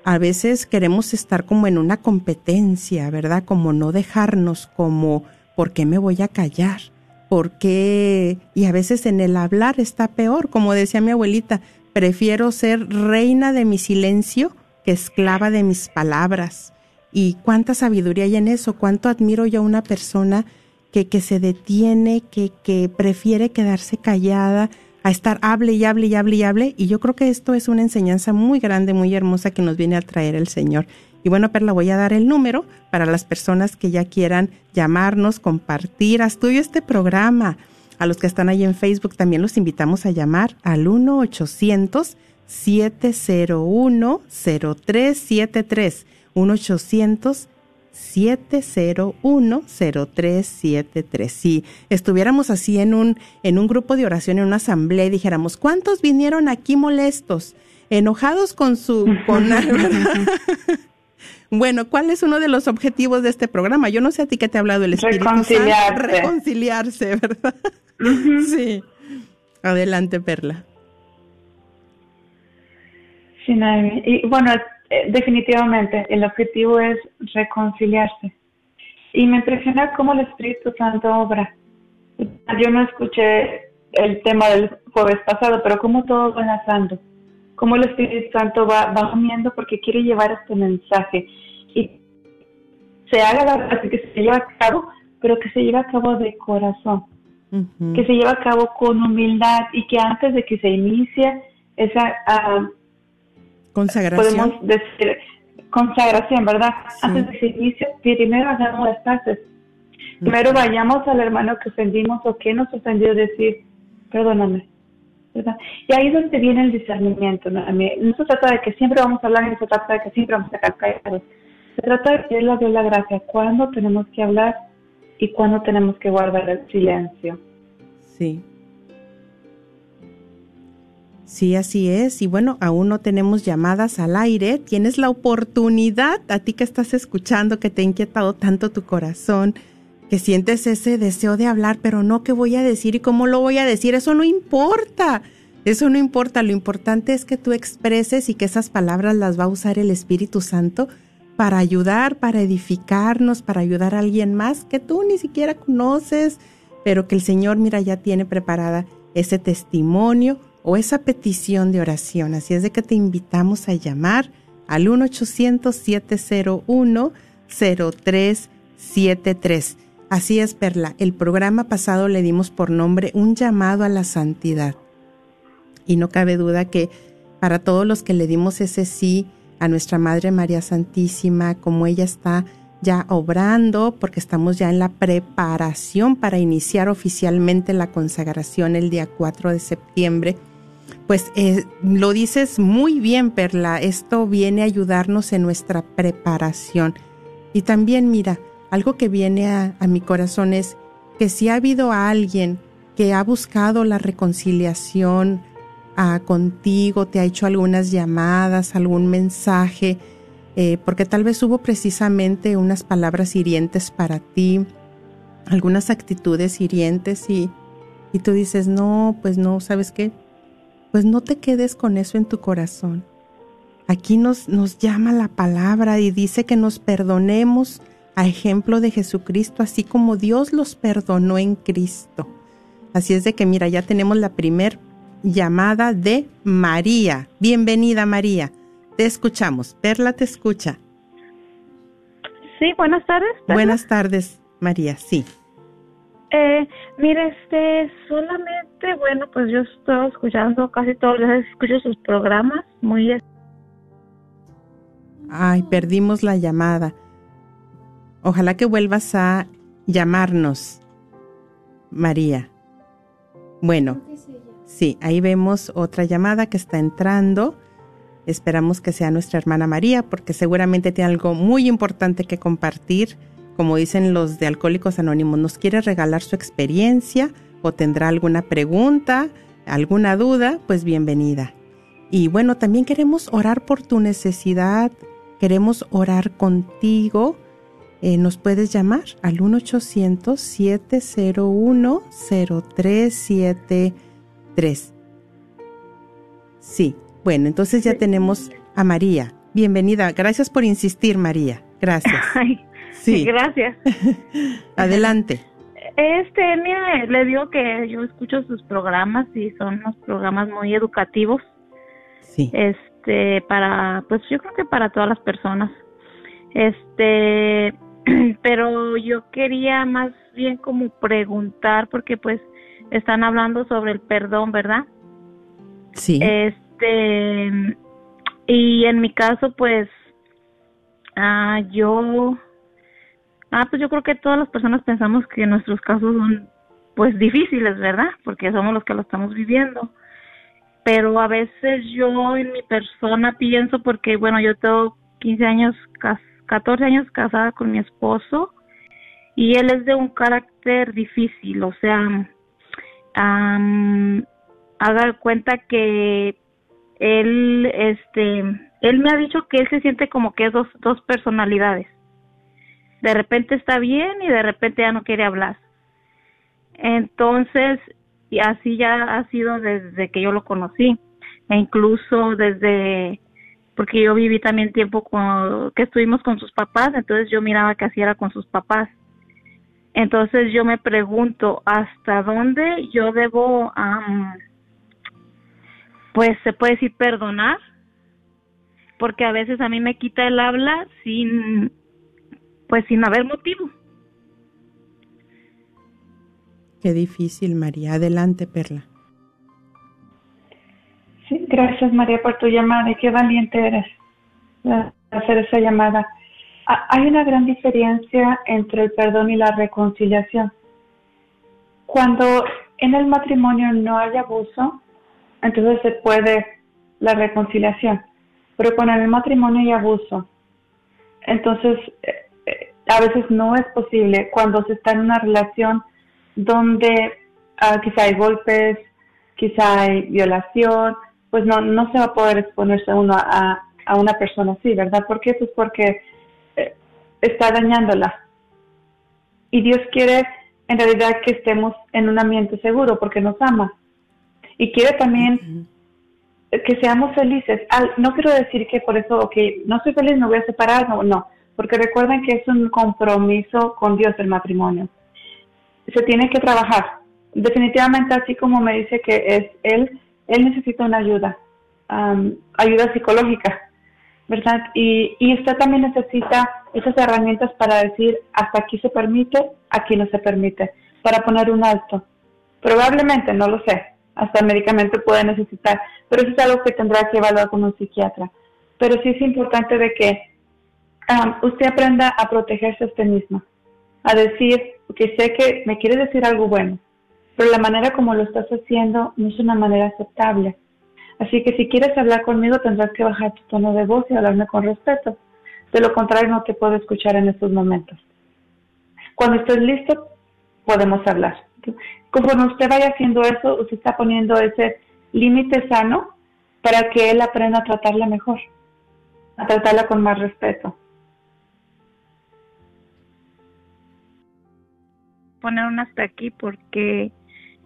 a veces queremos estar como en una competencia, ¿verdad? Como no dejarnos, como ¿por qué me voy a callar? ¿Por qué? Y a veces en el hablar está peor, como decía mi abuelita, prefiero ser reina de mi silencio que esclava de mis palabras. Y cuánta sabiduría hay en eso, cuánto admiro yo a una persona que, que se detiene, que, que prefiere quedarse callada, a estar hable y hable y hable y hable. Y yo creo que esto es una enseñanza muy grande, muy hermosa que nos viene a traer el Señor. Y bueno, Perla, voy a dar el número para las personas que ya quieran llamarnos, compartir, haz tuyo este programa. A los que están ahí en Facebook también los invitamos a llamar al 1-800-701-0373. 1-800-701-0373. Si estuviéramos así en un, en un grupo de oración, en una asamblea y dijéramos, ¿cuántos vinieron aquí molestos? Enojados con su, con, *laughs* *laughs* Bueno, ¿cuál es uno de los objetivos de este programa? Yo no sé a ti qué te ha hablado el Espíritu Reconciliarse. Santo. Reconciliarse, ¿verdad? Sí. Adelante, Perla. Sí, Naomi. Y bueno, eh, definitivamente el objetivo es reconciliarse. Y me impresiona cómo el Espíritu Santo obra. Yo no escuché el tema del jueves pasado, pero cómo todo va enlazando cómo el Espíritu Santo va, va uniendo porque quiere llevar este mensaje y se haga la que se lleva a cabo, pero que se lleve a cabo de corazón, que se lleve a cabo con humildad y que antes de que se inicie esa uh, consagración, podemos decir consagración, ¿verdad? Antes de inicie, primero hagamos las paces. Primero vayamos al hermano que ofendimos o que nos ofendió, decir, perdóname, y ahí es donde viene el discernimiento. ¿no? no se trata de que siempre vamos a hablar, no se trata de que siempre vamos a callados. Se trata de que Él nos la gracia cuando tenemos que hablar y cuando tenemos que guardar el silencio. Sí. Sí, así es. Y bueno, aún no tenemos llamadas al aire. Tienes la oportunidad, a ti que estás escuchando, que te ha inquietado tanto tu corazón, que sientes ese deseo de hablar, pero no qué voy a decir y cómo lo voy a decir, eso no importa. Eso no importa, lo importante es que tú expreses y que esas palabras las va a usar el Espíritu Santo para ayudar, para edificarnos, para ayudar a alguien más que tú ni siquiera conoces, pero que el Señor, mira, ya tiene preparada ese testimonio o esa petición de oración. Así es de que te invitamos a llamar al 1-800-701-0373. Así es, Perla. El programa pasado le dimos por nombre Un llamado a la santidad. Y no cabe duda que para todos los que le dimos ese sí a nuestra Madre María Santísima, como ella está ya obrando, porque estamos ya en la preparación para iniciar oficialmente la consagración el día 4 de septiembre, pues eh, lo dices muy bien, Perla, esto viene a ayudarnos en nuestra preparación. Y también, mira, algo que viene a, mi corazón es que si ha habido alguien que ha buscado la reconciliación ah, contigo, te ha hecho algunas llamadas, algún mensaje, eh, porque tal vez hubo precisamente unas palabras hirientes para ti, algunas actitudes hirientes y tú dices, no, pues no, ¿sabes qué? Pues no te quedes con eso en tu corazón. Aquí nos, nos llama la palabra y dice que nos perdonemos a ejemplo de Jesucristo, así como Dios los perdonó en Cristo. Así es de que mira, ya tenemos la primer llamada de María. Bienvenida María. Te escuchamos. Perla te escucha. Sí, buenas tardes. Buenas tardes. María, sí. Eh, mire, este, solamente, bueno, pues yo estoy escuchando casi todos los días, escucho sus programas, muy... Ay, perdimos la llamada. Ojalá que vuelvas a llamarnos, María. Bueno, sí, ahí vemos otra llamada que está entrando. Esperamos que sea nuestra hermana María porque seguramente tiene algo muy importante que compartir. Como dicen los de Alcohólicos Anónimos, nos quiere regalar su experiencia o tendrá alguna pregunta, alguna duda, pues bienvenida. Y bueno, también queremos orar por tu necesidad, queremos orar contigo. Eh, nos puedes llamar al 1-800-701-0373. Sí, bueno, entonces ya tenemos a María. Bienvenida. Gracias por insistir, María. Gracias. *laughs* sí. *laughs* Gracias. *laughs* Adelante. Este, mire, le digo que yo escucho sus programas y son unos programas muy educativos. Sí. Este, para, pues yo creo que para todas las personas. Este, *clears throat* pero yo quería más bien como preguntar porque pues están hablando sobre el perdón, ¿verdad? Sí. Este, y en mi caso, pues, ah, yo, ah, pues yo creo que todas las personas pensamos que nuestros casos son, pues, difíciles, ¿verdad? Porque somos los que lo estamos viviendo. Pero a veces yo en mi persona pienso, porque, bueno, yo tengo 15 años, 14 años casada con mi esposo, y él es de un carácter difícil, o sea, um, haga cuenta que él, este, él me ha dicho que él se siente como que es dos, dos personalidades. De repente está bien y de repente ya no quiere hablar. Entonces, y así ya ha sido desde que yo lo conocí. E incluso desde, porque yo viví también tiempo con, que estuvimos con sus papás, entonces yo miraba que así era con sus papás. Entonces yo me pregunto, ¿hasta dónde yo debo pues se puede decir perdonar, porque a veces a mí me quita el habla sin, pues sin haber motivo. Qué difícil, María. Adelante, Perla. Sí, gracias, María, por tu llamada y qué valiente eres de hacer esa llamada. Hay una gran diferencia entre el perdón y la reconciliación. Cuando en el matrimonio no hay abuso, entonces se puede la reconciliación. Pero cuando en el matrimonio hay abuso, entonces eh, a veces no es posible cuando se está en una relación donde ah, quizá hay golpes, quizá hay violación, pues no, no se va a poder exponerse uno a, a una persona así, ¿verdad? Pues porque eh, está dañándola. Y Dios quiere en realidad que estemos en un ambiente seguro porque nos ama y quiere también que seamos felices. no quiero decir que por eso, ok, no soy feliz, me voy a separar, no, no, porque recuerden que es un compromiso con Dios el matrimonio. Se tiene que trabajar. Definitivamente, así como me dice que es él, él necesita una ayuda, ayuda psicológica, ¿verdad? Y, usted también necesita esas herramientas para decir hasta aquí se permite, aquí no se permite, para poner un alto. Probablemente, no lo sé, hasta medicamento puede necesitar, pero eso es algo que tendrá que evaluar con un psiquiatra. Pero sí es importante de que um, usted aprenda a protegerse a usted misma, a decir, que sé que me quiere decir algo bueno, pero la manera como lo estás haciendo no es una manera aceptable. Así que si quieres hablar conmigo tendrás que bajar tu tono de voz y hablarme con respeto. De lo contrario no te puedo escuchar en estos momentos. Cuando estés listo, podemos hablar. Conforme usted vaya haciendo eso, usted está poniendo ese límite sano para que él aprenda a tratarla mejor, a tratarla con más respeto. Poner un hasta aquí porque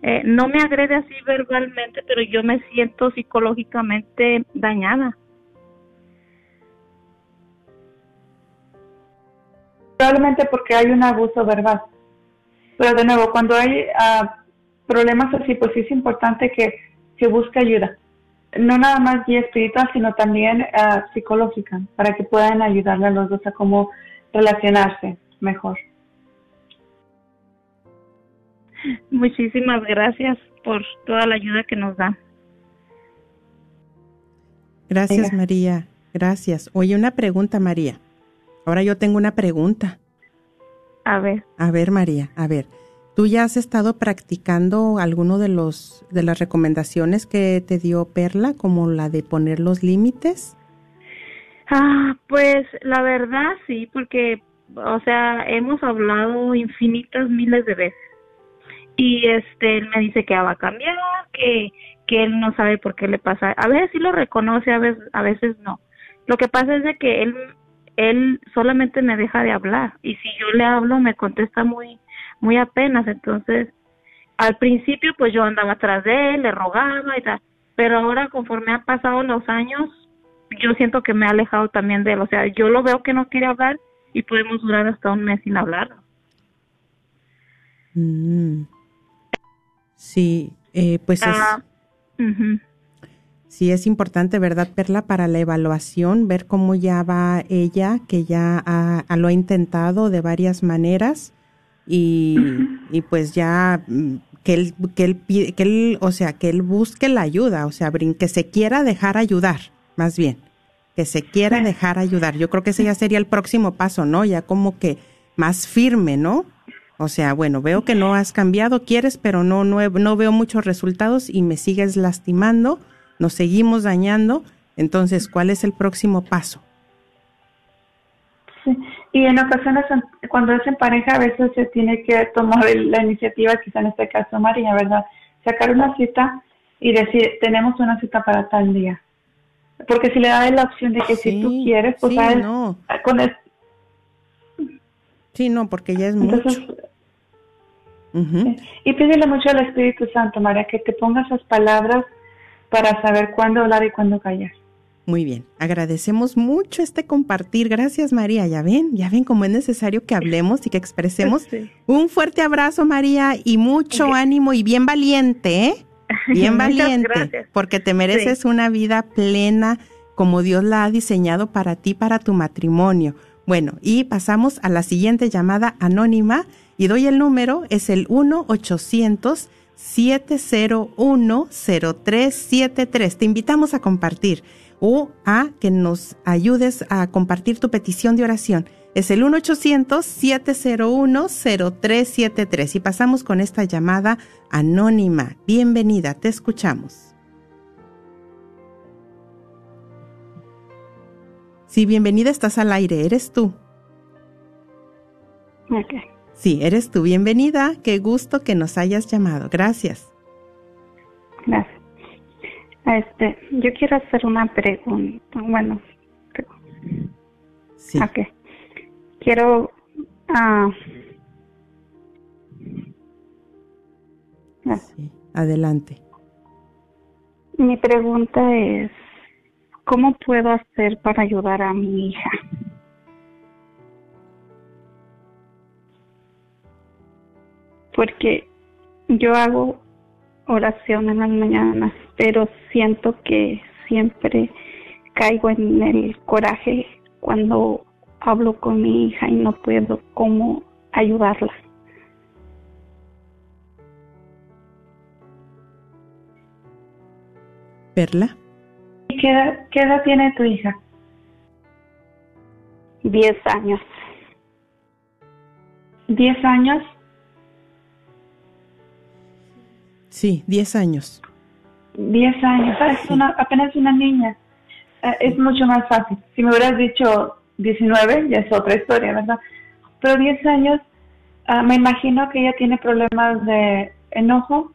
eh, no me agrede así verbalmente, pero yo me siento psicológicamente dañada. Probablemente porque hay un abuso verbal. Pero de nuevo, cuando hay ah, problemas así, pues sí es importante que se busque ayuda. No nada más guía espiritual, sino también uh, psicológica, para que puedan ayudarle a los dos a cómo relacionarse mejor. Muchísimas gracias por toda la ayuda que nos da. Gracias, María. Gracias. Oye, una pregunta, María. Ahora yo tengo una pregunta. A ver. A ver, María, a ver. ¿Tú ya has estado practicando alguno de los de las recomendaciones que te dio Perla, como la de poner los límites? Ah, pues la verdad sí, porque o sea, hemos hablado infinitas miles de veces. Y este él me dice que va a cambiar, que que él no sabe por qué le pasa. A veces sí lo reconoce, a veces a veces no. Lo que pasa es de que él él solamente me deja de hablar y si yo le hablo me contesta muy muy apenas entonces al principio pues yo andaba atrás de él le rogaba y tal pero ahora conforme han pasado los años yo siento que me ha alejado también de él o sea yo lo veo que no quiere hablar y podemos durar hasta un mes sin hablar mm. Sí eh, pues es ah, Sí, es importante, ¿verdad, Perla? Para la evaluación, ver cómo ya va ella, que ya lo ha intentado de varias maneras y, y pues ya mm, que él, que él, que él, o sea, que él busque la ayuda, o sea, que se quiera dejar ayudar, más bien, que se quiera dejar ayudar. Yo creo que ese ya sería el próximo paso, ¿no? Ya como que más firme, ¿no? O sea, bueno, veo que no has cambiado, quieres, pero no, no, no veo muchos resultados y me sigues lastimando nos seguimos dañando, entonces, ¿cuál es el próximo paso? Sí. Y en ocasiones, cuando es en pareja, a veces se tiene que tomar la iniciativa, quizá en este caso María, ¿verdad? Sacar una cita y decir, tenemos una cita para tal día. Porque si le da la opción de que si tú quieres, pues sí, no. con el... Sí, no, porque ya es mucho. Y pídele mucho al Espíritu Santo, María, que te ponga esas palabras para saber cuándo hablar y cuándo callar. Muy bien, agradecemos mucho este compartir. Gracias María, ya ven, ya ven cómo es necesario que hablemos y que expresemos. *laughs* Un fuerte abrazo María y mucho ánimo y bien valiente, ¿eh? *laughs* Bien valiente, porque te mereces una vida plena como Dios la ha diseñado para ti, para tu matrimonio. Bueno, y pasamos a la siguiente llamada anónima y doy el número, es el 1 800 7010373. Te invitamos a compartir o a que nos ayudes a compartir tu petición de oración. Es el 1-800-701-0373 y pasamos con esta llamada anónima. Bienvenida, te escuchamos. Sí, bienvenida, estás al aire, eres tú. Okay. Sí, eres tú. Bienvenida. Qué gusto que nos hayas llamado. Gracias. Gracias. Este, yo quiero hacer una pregunta. Bueno, sí. Ok. Quiero. Uh, sí. Adelante. Mi pregunta es: ¿Cómo puedo hacer para ayudar a mi hija? Porque yo hago oración en las mañanas, pero siento que siempre caigo en el coraje cuando hablo con mi hija y no puedo cómo ayudarla. Perla. ¿Qué edad, ¿Qué edad tiene tu hija? Diez años. ¿Diez años? Sí, 10 años. 10 años, ah, es una, apenas una niña. Eh, es mucho más fácil. Si me hubieras dicho 19, ya es otra historia, ¿verdad? Pero 10 años, ah, me imagino que ella tiene problemas de enojo.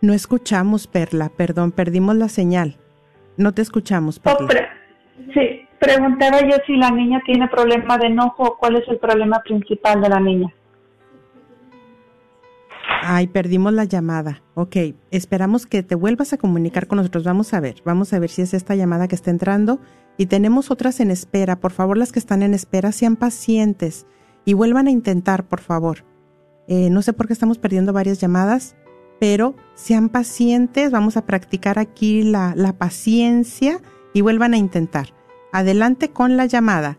No escuchamos, Perla, perdón, perdimos la señal. No te escuchamos, Perla. sí, Preguntaba yo si la niña tiene problema de enojo cuál es el problema principal de la niña. Ay, perdimos la llamada. Ok, esperamos que te vuelvas a comunicar con nosotros. Vamos a ver, vamos a ver si es esta llamada que está entrando. Y tenemos otras en espera. Por favor, las que están en espera, sean pacientes y vuelvan a intentar, por favor. Eh, no sé por qué estamos perdiendo varias llamadas, pero sean pacientes. Vamos a practicar aquí la, la paciencia y vuelvan a intentar. Adelante con la llamada.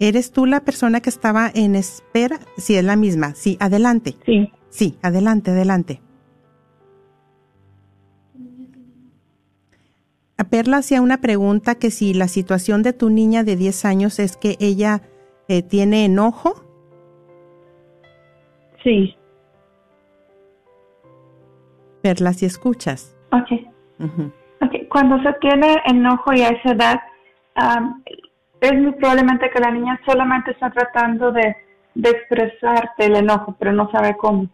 ¿Eres tú la persona que estaba en espera? Sí, es la misma. Sí, adelante. Sí. Sí, adelante, adelante. A Perla hacía una pregunta que si la situación de tu niña de 10 años es que ella eh, tiene enojo. Sí. Perla, si escuchas. Ok. Cuando se tiene enojo y a esa edad, es muy probablemente que la niña solamente está tratando de, expresarte el enojo, pero no sabe cómo.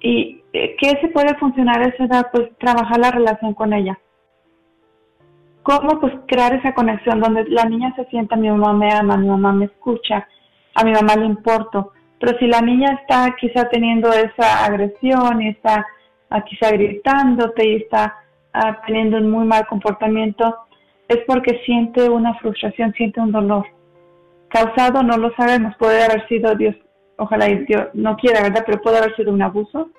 ¿Y eh, qué se puede funcionar a esa edad? Pues trabajar la relación con ella. ¿Cómo? Pues crear esa conexión donde la niña se sienta, mi mamá me ama, mi mamá me escucha, a mi mamá le importo. Pero si la niña está quizá teniendo esa agresión y está ah, quizá gritándote y está ah, teniendo un muy mal comportamiento, es porque siente una frustración, siente un dolor. Causado no lo sabemos, puede haber sido Dios, ojalá Dios no quiera, ¿verdad? Pero puede haber sido un abuso,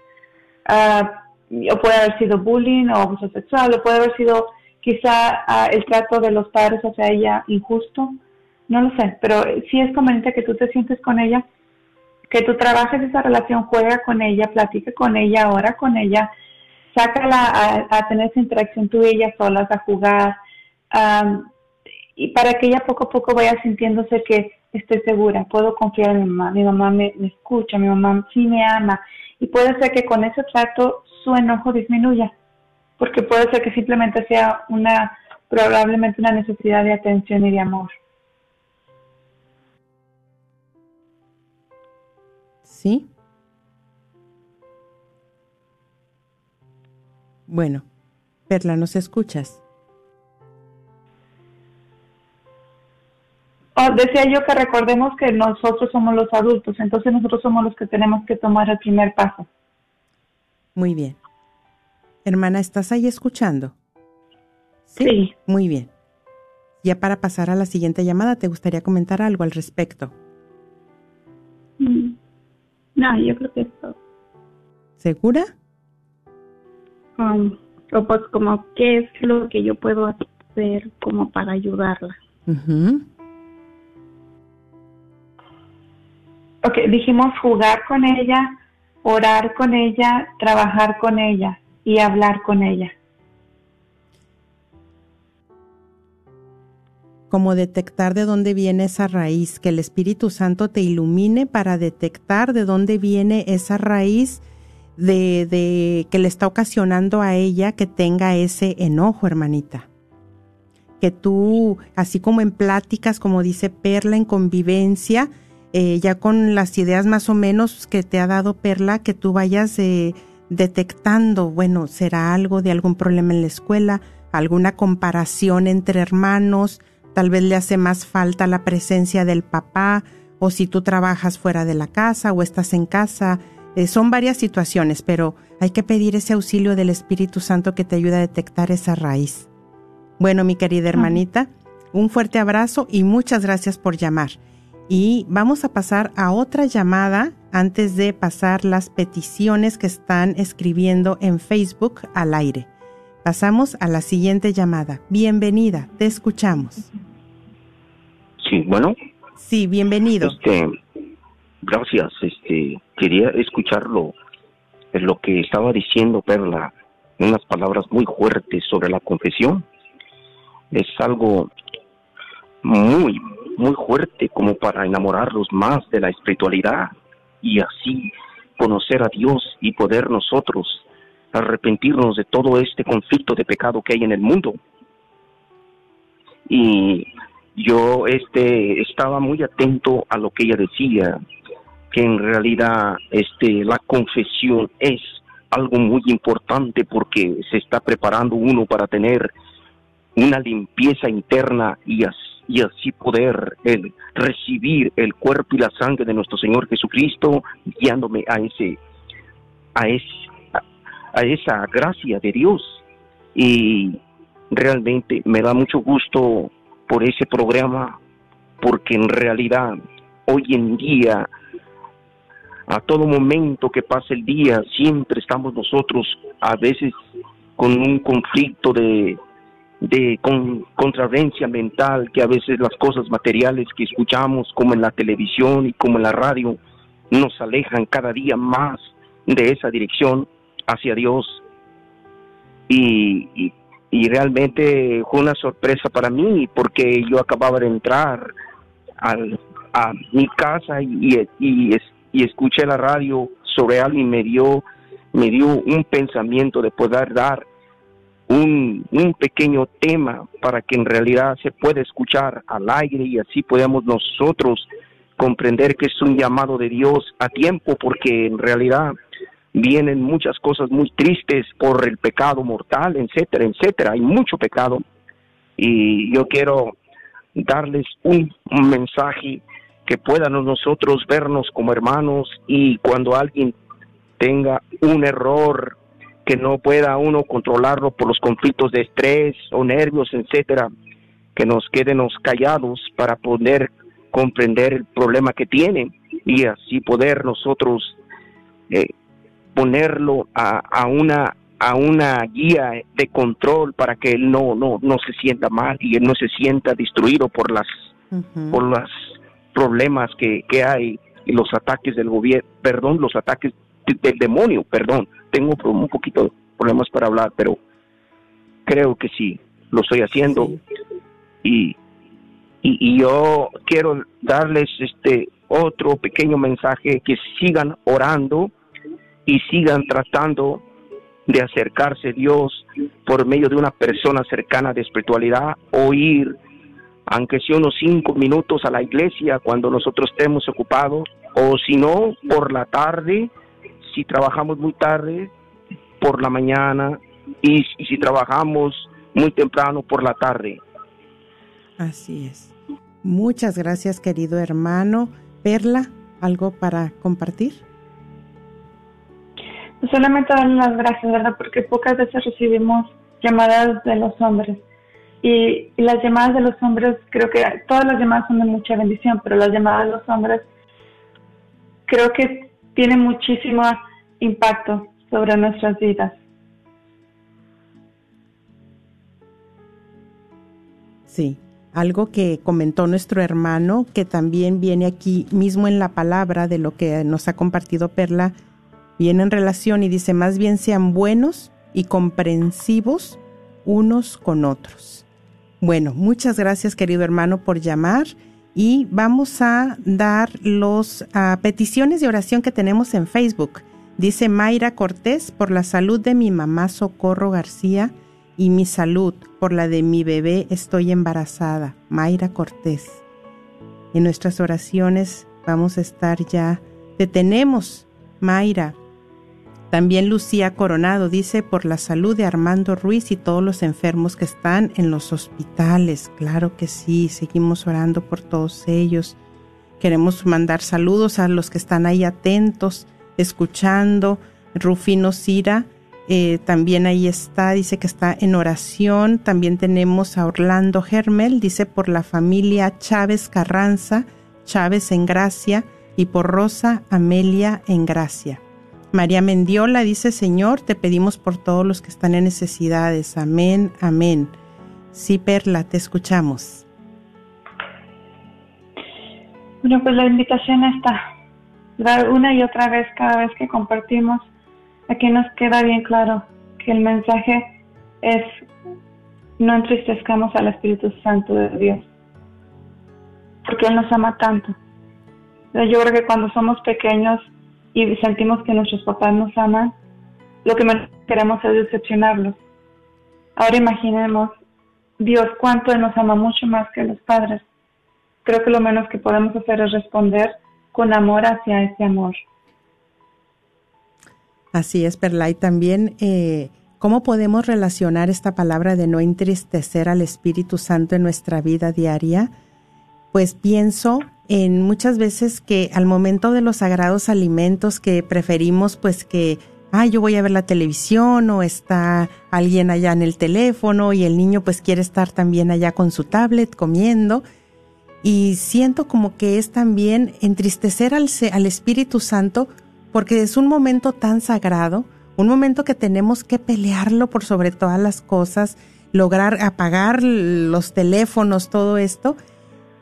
ah, o puede haber sido bullying o abuso sexual, o puede haber sido quizá ah, el trato de los padres hacia ella injusto, no lo sé, pero sí es conveniente que tú te sientes con ella, que tú trabajes esa relación, juega con ella, platique con ella, ora con ella, sácala a, tener esa interacción tú y ella solas, a jugar, y para que ella poco a poco vaya sintiéndose que estoy segura, puedo confiar en mi mamá, mi mamá me, escucha, mi mamá sí me ama, y puede ser que con ese trato su enojo disminuya, porque puede ser que simplemente sea una, probablemente una necesidad de atención y de amor. ¿Sí? Bueno, Perla, ¿nos escuchas? Oh, decía yo que recordemos que nosotros somos los adultos, entonces nosotros somos los que tenemos que tomar el primer paso. Muy bien. Hermana, ¿estás ahí escuchando? Sí. Muy bien. Ya para pasar a la siguiente llamada, ¿te gustaría comentar algo al respecto? Mm. No, yo creo que es todo. ¿Segura? Um, pues como qué es lo que yo puedo hacer como para ayudarla. Ok, dijimos jugar con ella, orar con ella, trabajar con ella y hablar con ella. Como detectar de dónde viene esa raíz, que el Espíritu Santo te ilumine para detectar de dónde viene esa raíz de, de que le está ocasionando a ella que tenga ese enojo, hermanita. Que tú, así como en pláticas, como dice Perla, en convivencia, eh, ya con las ideas más o menos que te ha dado Perla, que tú vayas eh, detectando, bueno, será algo de algún problema en la escuela, alguna comparación entre hermanos, tal vez le hace más falta la presencia del papá, o si tú trabajas fuera de la casa o estás en casa. Eh, son varias situaciones, pero hay que pedir ese auxilio del Espíritu Santo que te ayude a detectar esa raíz. Bueno, mi querida hermanita, un fuerte abrazo y muchas gracias por llamar y vamos a pasar a otra llamada antes de pasar las peticiones que están escribiendo en Facebook al aire. Pasamos a la siguiente llamada. Bienvenida, te escuchamos. Sí, bueno. Sí, bienvenido. Este, gracias. Este, quería escucharlo, lo que estaba diciendo Perla, unas palabras muy fuertes sobre la confesión. Es algo muy, muy fuerte como para enamorarlos más de la espiritualidad y así conocer a Dios y poder nosotros arrepentirnos de todo este conflicto de pecado que hay en el mundo. Y yo este estaba muy atento a lo que ella decía, que en realidad este la confesión es algo muy importante porque se está preparando uno para tener una limpieza interna y así poder el, recibir el cuerpo y la sangre de nuestro Señor Jesucristo, guiándome a ese, a, ese, a, esa gracia de Dios. Y realmente me da mucho gusto por ese programa, porque en realidad hoy en día, a todo momento que pasa el día, siempre estamos nosotros a veces con un conflicto de de con, contravencia mental, que a veces las cosas materiales que escuchamos, como en la televisión y como en la radio, nos alejan cada día más de esa dirección hacia Dios. Y, y, realmente fue una sorpresa para mí porque yo acababa de entrar al, a mi casa y, y, y escuché la radio sobre algo y me dio, me dio un pensamiento de poder dar un, un pequeño tema para que en realidad se pueda escuchar al aire y así podamos nosotros comprender que es un llamado de Dios a tiempo porque en realidad vienen muchas cosas muy tristes por el pecado mortal, etcétera, etcétera. Hay mucho pecado y yo quiero darles un mensaje que puedan nosotros vernos como hermanos y cuando alguien tenga un error que no pueda uno controlarlo por los conflictos de estrés o nervios, etcétera, que nos quedemos callados para poder comprender el problema que tiene y así poder nosotros eh, ponerlo a, a, una a una guía de control para que él no no no se sienta mal y él no se sienta destruido por las por los problemas que, que hay y los ataques del gobierno perdón los ataques del demonio perdón tengo un poquito de problemas para hablar, pero creo que sí, lo estoy haciendo. Y, y, yo quiero darles este otro pequeño mensaje, que sigan orando y sigan tratando de acercarse a Dios por medio de una persona cercana de espiritualidad o ir, aunque sea unos cinco minutos a la iglesia cuando nosotros estemos ocupados, o si no, por la tarde, si trabajamos muy tarde, por la mañana y, si trabajamos muy temprano por la tarde. Así es. Muchas gracias, querido hermano. Perla, ¿algo para compartir? Solamente darle las gracias, ¿verdad? Porque pocas veces recibimos llamadas de los hombres. Y, las llamadas de los hombres, creo que todas las llamadas son de mucha bendición, pero las llamadas de los hombres creo que tienen muchísimo impacto sobre nuestras vidas. Sí, algo que comentó nuestro hermano, que también viene aquí mismo en la palabra de lo que nos ha compartido Perla, viene en relación y dice, más bien sean buenos y comprensivos unos con otros. Bueno, muchas gracias querido hermano por llamar y vamos a dar los ah, peticiones de oración que tenemos en Facebook. Dice Mayra Cortés, por la salud de mi mamá Socorro García y mi salud, por la de mi bebé estoy embarazada. Mayra Cortés. En nuestras oraciones vamos a estar ya. Detenemos, Mayra. También Lucía Coronado dice por la salud de Armando Ruiz y todos los enfermos que están en los hospitales. Claro que sí, seguimos orando por todos ellos. Queremos mandar saludos a los que están ahí atentos escuchando. Rufino Cira eh, también ahí está, dice que está en oración. También tenemos a Orlando Germel, dice por la familia Chávez Carranza, Chávez en gracia, y por Rosa Amelia en gracia. María Mendiola dice, Señor, te pedimos por todos los que están en necesidades. Amén, amén. Sí, Perla, te escuchamos. Bueno, pues la invitación está una y otra vez cada vez que compartimos, aquí nos queda bien claro que el mensaje es no entristezcamos al Espíritu Santo de Dios, porque Él nos ama tanto. Yo creo que cuando somos pequeños y sentimos que nuestros papás nos aman, lo que menos queremos es decepcionarlos. Ahora imaginemos Dios cuánto Él nos ama mucho más que los padres. Creo que lo menos que podemos hacer es responder con amor hacia ese amor. Así es, Perla. Y también, eh, ¿cómo podemos relacionar esta palabra de no entristecer al Espíritu Santo en nuestra vida diaria? Pues pienso en muchas veces que al momento de los sagrados alimentos que preferimos, pues que, ah, yo voy a ver la televisión o está alguien allá en el teléfono y el niño pues quiere estar también allá con su tablet comiendo y siento como que es también entristecer al, al Espíritu Santo porque es un momento tan sagrado, un momento que tenemos que pelearlo por sobre todas las cosas, lograr apagar los teléfonos, todo esto,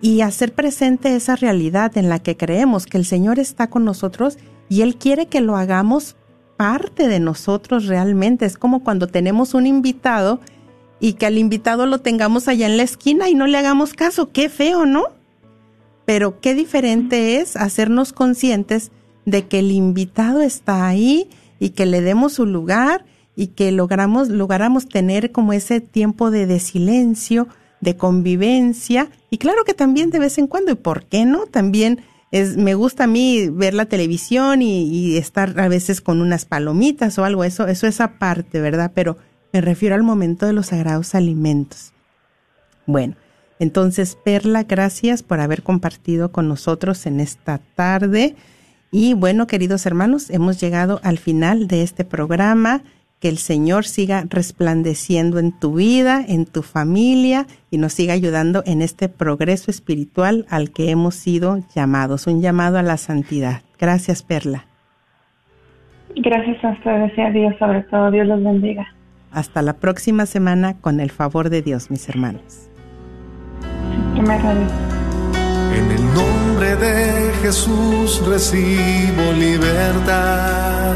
y hacer presente esa realidad en la que creemos que el Señor está con nosotros y Él quiere que lo hagamos parte de nosotros realmente. Es como cuando tenemos un invitado y que al invitado lo tengamos allá en la esquina y no le hagamos caso. Qué feo, ¿no? Pero qué diferente es hacernos conscientes de que el invitado está ahí y que le demos su lugar y que logramos, logramos tener como ese tiempo de, de silencio, de convivencia y claro que también de vez en cuando, ¿y por qué no? También es, me gusta a mí ver la televisión y, estar a veces con unas palomitas o algo, eso, eso es aparte, ¿verdad? Pero me refiero al momento de los sagrados alimentos. Bueno, entonces, Perla, gracias por haber compartido con nosotros en esta tarde. Y bueno, queridos hermanos, hemos llegado al final de este programa. Que el Señor siga resplandeciendo en tu vida, en tu familia y nos siga ayudando en este progreso espiritual al que hemos sido llamados, un llamado a la santidad. Gracias, Perla. Gracias a ustedes y a Dios, sobre todo. Dios los bendiga. Hasta la próxima semana con el favor de Dios, mis hermanos. En el nombre de Jesús recibo libertad.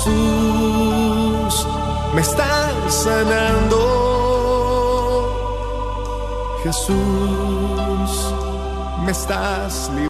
Jesús, me estás sanando. Jesús, me estás librando.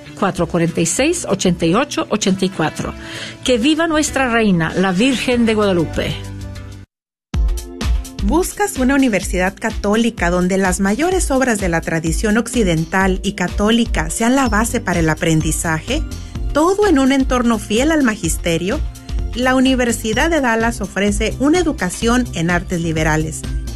446-8884. Que viva nuestra reina, la Virgen de Guadalupe. ¿Buscas una universidad católica donde las mayores obras de la tradición occidental y católica sean la base para el aprendizaje? ¿Todo en un entorno fiel al magisterio? La Universidad de Dallas ofrece una educación en artes liberales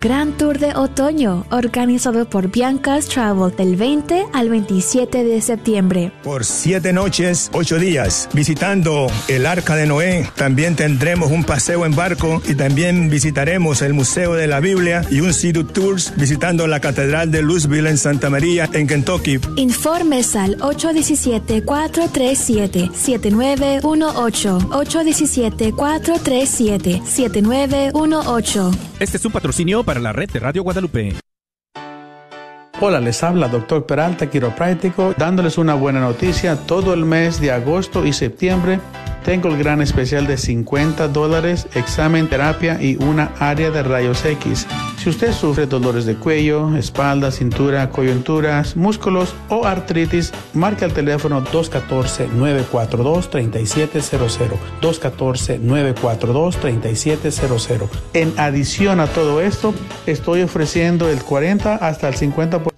Gran Tour de Otoño, organizado por Bianca's Travel del 20 al 27 de septiembre. Por siete noches, ocho días, visitando el Arca de Noé. También tendremos un paseo en barco y también visitaremos el Museo de la Biblia y un City Tours visitando la Catedral de Louisville en Santa María, en Kentucky. Informes al 817-437-7918. 817-437-7918. Este es un patrocinio para la red de Radio Guadalupe. Hola, les habla Dr. Peralta Quiropráctico, dándoles una buena noticia. Todo el mes de agosto y septiembre tengo el gran especial de 50 dólares, examen, terapia y una área de rayos X. Si usted sufre dolores de cuello, espalda, cintura, coyunturas, músculos o artritis, marque al teléfono 214-942-3700. 214-942-3700. En adición a todo esto, estoy ofreciendo el 40 hasta el 50%